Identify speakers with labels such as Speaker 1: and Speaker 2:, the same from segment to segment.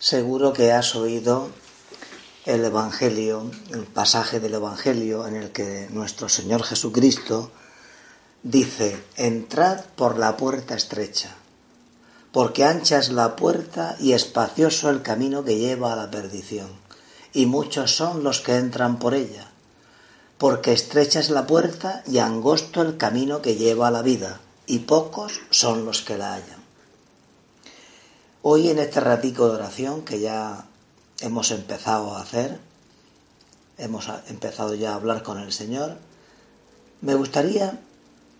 Speaker 1: Seguro que has oído el Evangelio, el pasaje del Evangelio en el que nuestro Señor Jesucristo dice, entrad por la puerta estrecha, porque ancha es la puerta y espacioso el camino que lleva a la perdición, y muchos son los que entran por ella, porque estrecha es la puerta y angosto el camino que lleva a la vida, y pocos son los que la hallan. Hoy en este ratico de oración que ya hemos empezado a hacer, hemos empezado ya a hablar con el Señor, me gustaría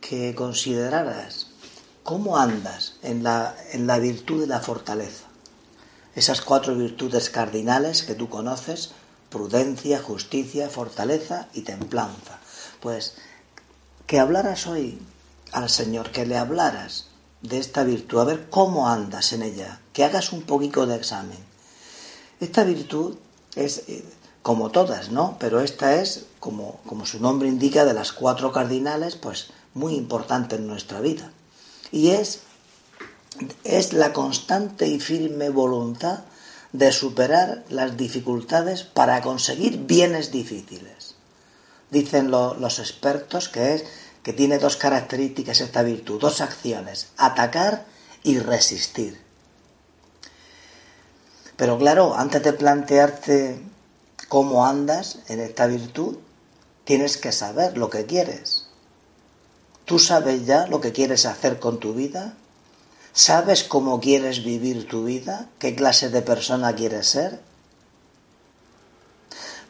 Speaker 1: que consideraras cómo andas en la, en la virtud de la fortaleza. Esas cuatro virtudes cardinales que tú conoces, prudencia, justicia, fortaleza y templanza. Pues que hablaras hoy al Señor, que le hablaras de esta virtud, a ver cómo andas en ella, que hagas un poquito de examen. Esta virtud es eh, como todas, ¿no? Pero esta es, como, como su nombre indica, de las cuatro cardinales, pues muy importante en nuestra vida. Y es, es la constante y firme voluntad de superar las dificultades para conseguir bienes difíciles. Dicen los expertos que es tiene dos características esta virtud, dos acciones, atacar y resistir. Pero claro, antes de plantearte cómo andas en esta virtud, tienes que saber lo que quieres. ¿Tú sabes ya lo que quieres hacer con tu vida? ¿Sabes cómo quieres vivir tu vida? ¿Qué clase de persona quieres ser?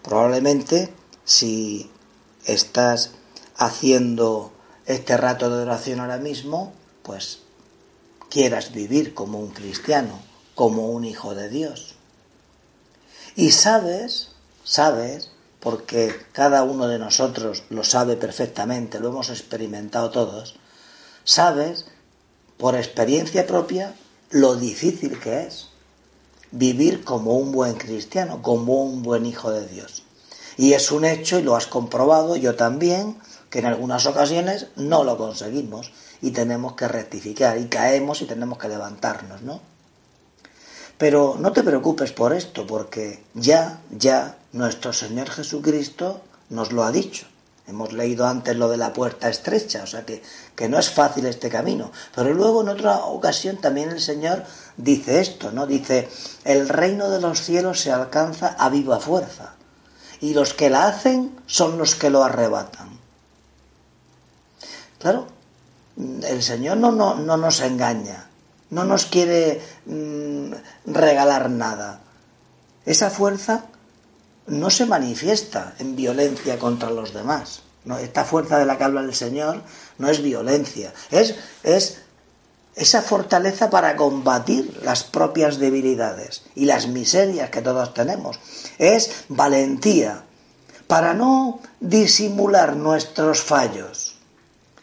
Speaker 1: Probablemente si estás haciendo este rato de oración ahora mismo, pues quieras vivir como un cristiano, como un hijo de Dios. Y sabes, sabes, porque cada uno de nosotros lo sabe perfectamente, lo hemos experimentado todos, sabes por experiencia propia lo difícil que es vivir como un buen cristiano, como un buen hijo de Dios. Y es un hecho, y lo has comprobado, yo también, que en algunas ocasiones no lo conseguimos y tenemos que rectificar y caemos y tenemos que levantarnos, ¿no? Pero no te preocupes por esto, porque ya, ya nuestro Señor Jesucristo nos lo ha dicho. Hemos leído antes lo de la puerta estrecha, o sea que, que no es fácil este camino. Pero luego en otra ocasión también el Señor dice esto, ¿no? Dice, el reino de los cielos se alcanza a viva fuerza, y los que la hacen son los que lo arrebatan. Claro, el Señor no, no, no nos engaña, no nos quiere mm, regalar nada. Esa fuerza no se manifiesta en violencia contra los demás. No, esta fuerza de la que habla el Señor no es violencia, es, es esa fortaleza para combatir las propias debilidades y las miserias que todos tenemos. Es valentía para no disimular nuestros fallos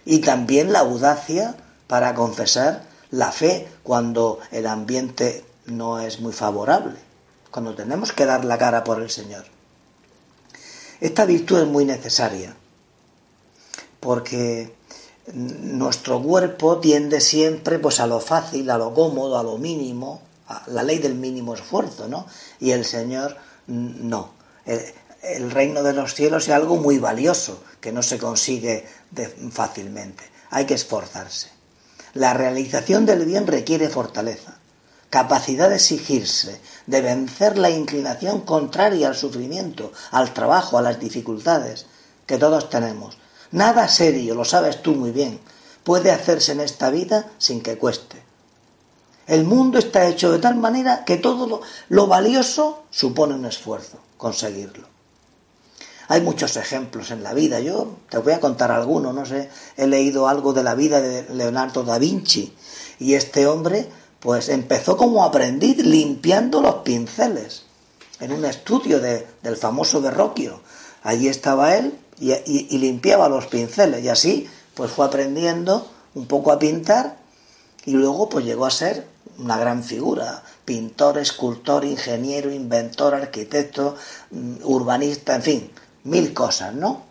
Speaker 1: y también la audacia para confesar la fe cuando el ambiente no es muy favorable, cuando tenemos que dar la cara por el Señor. Esta virtud es muy necesaria porque nuestro cuerpo tiende siempre pues a lo fácil, a lo cómodo, a lo mínimo, a la ley del mínimo esfuerzo, ¿no? Y el Señor no. El, reino de los cielos es algo muy valioso que no se consigue fácilmente. Hay que esforzarse. La realización del bien requiere fortaleza, capacidad de exigirse, de vencer la inclinación contraria al sufrimiento, al trabajo, a las dificultades que todos tenemos. Nada serio, lo sabes tú muy bien, puede hacerse en esta vida sin que cueste. El mundo está hecho de tal manera que todo lo valioso supone un esfuerzo conseguirlo. Hay muchos ejemplos en la vida. Yo te voy a contar alguno, no sé, he leído algo de la vida de Leonardo da Vinci y este hombre pues empezó como aprendiz limpiando los pinceles en un estudio del famoso Verrocchio. Allí estaba él y, y limpiaba los pinceles y así pues fue aprendiendo un poco a pintar y luego pues llegó a ser una gran figura, pintor, escultor, ingeniero, inventor, arquitecto, mm, urbanista, en fin, mil cosas, ¿no?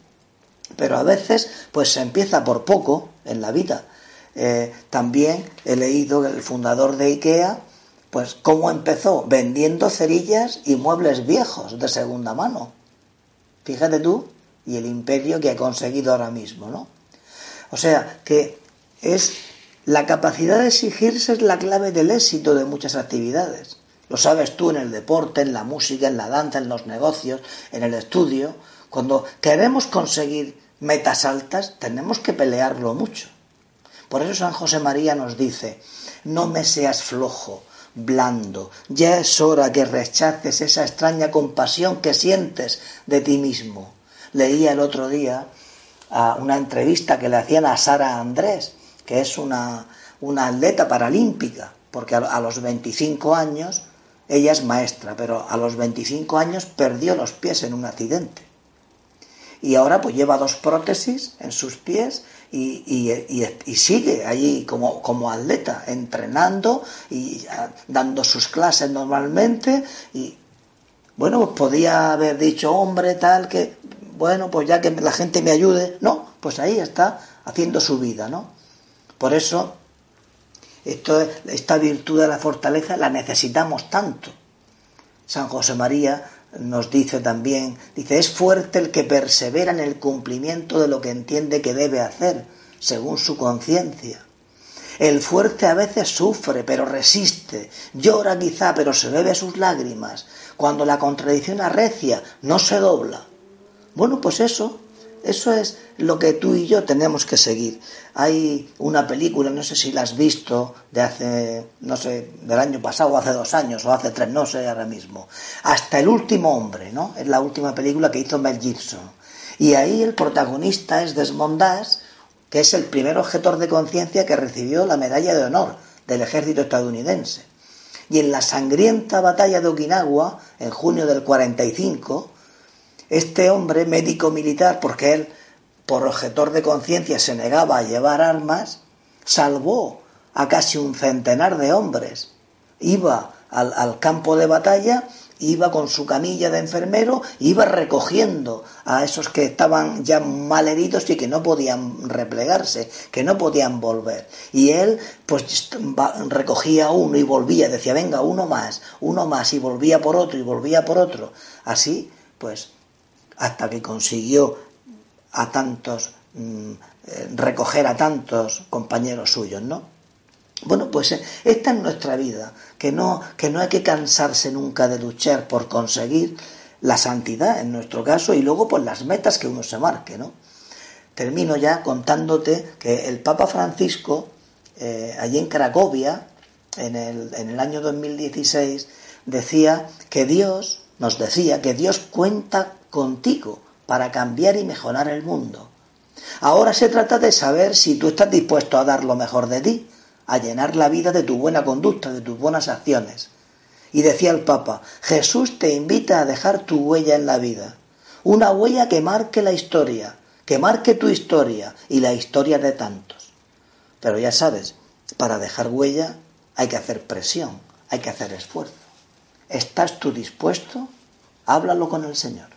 Speaker 1: Pero a veces, pues se empieza por poco en la vida. Eh, también he leído que el fundador de IKEA, Pues ¿cómo empezó? Vendiendo cerillas y muebles viejos de segunda mano. Fíjate tú y el imperio que ha conseguido ahora mismo, ¿no? O sea, que es la capacidad de exigirse es la clave del éxito de muchas actividades. Lo sabes tú en el deporte, en la música, en la danza, en los negocios, en el estudio. Cuando queremos conseguir metas altas, tenemos que pelearlo mucho. Por eso San José María nos dice, no me seas flojo, blando, ya es hora que rechaces esa extraña compasión que sientes de ti mismo. Leía el otro día una entrevista que le hacían a Sara Andrés, que es una, atleta paralímpica, porque a, los 25 años ella es maestra, pero a los 25 años perdió los pies en un accidente. Y ahora pues lleva dos prótesis en sus pies y, y, sigue allí como, como, atleta, entrenando y dando sus clases normalmente. Y bueno, pues podía haber dicho, hombre, tal, que bueno, pues ya que la gente me ayude. No, pues ahí está haciendo su vida, ¿no? Por eso, esto, esta virtud de la fortaleza la necesitamos tanto. San José María nos dice también, dice, es fuerte el que persevera en el cumplimiento de lo que entiende que debe hacer, según su conciencia. El fuerte a veces sufre, pero resiste, llora quizá, pero se bebe sus lágrimas. Cuando la contradicción arrecia, no se dobla. Bueno, pues eso, eso es lo que tú y yo tenemos que seguir. Hay una película, no sé si la has visto, de hace, no sé, del año pasado, o hace dos años, o hace tres, no sé ahora mismo. Hasta el último hombre, ¿no? Es la última película que hizo Mel Gibson. Y ahí el protagonista es Desmond Dash, que es el primer objetor de conciencia que recibió la medalla de honor del ejército estadounidense. Y en la sangrienta batalla de Okinawa, en junio del 45, este hombre, médico militar, porque él, por objetor de conciencia, se negaba a llevar armas, salvó a casi un centenar de hombres. Iba al, campo de batalla, iba con su camilla de enfermero, iba recogiendo a esos que estaban ya mal heridos y que no podían replegarse, que no podían volver. Y él, pues, recogía uno y volvía, decía, venga, uno más, uno más, y volvía por otro y volvía por otro. Así, pues, hasta que consiguió a tantos mm, eh, recoger a tantos compañeros suyos, ¿no? Bueno, pues eh, esta es nuestra vida, que no, que no hay que cansarse nunca de luchar por conseguir la santidad, en nuestro caso, y luego por las metas que uno se marque, ¿no? Termino ya contándote que el Papa Francisco, eh, allí en Cracovia, en el, en el año 2016, decía que Dios, nos decía que Dios cuenta contigo para cambiar y mejorar el mundo. Ahora se trata de saber si tú estás dispuesto a dar lo mejor de ti, a llenar la vida de tu buena conducta, de tus buenas acciones. Y decía el Papa, Jesús te invita a dejar tu huella en la vida, una huella que marque la historia, que marque tu historia y la historia de tantos. Pero ya sabes, para dejar huella hay que hacer presión, hay que hacer esfuerzo. ¿Estás tú dispuesto? Háblalo con el Señor.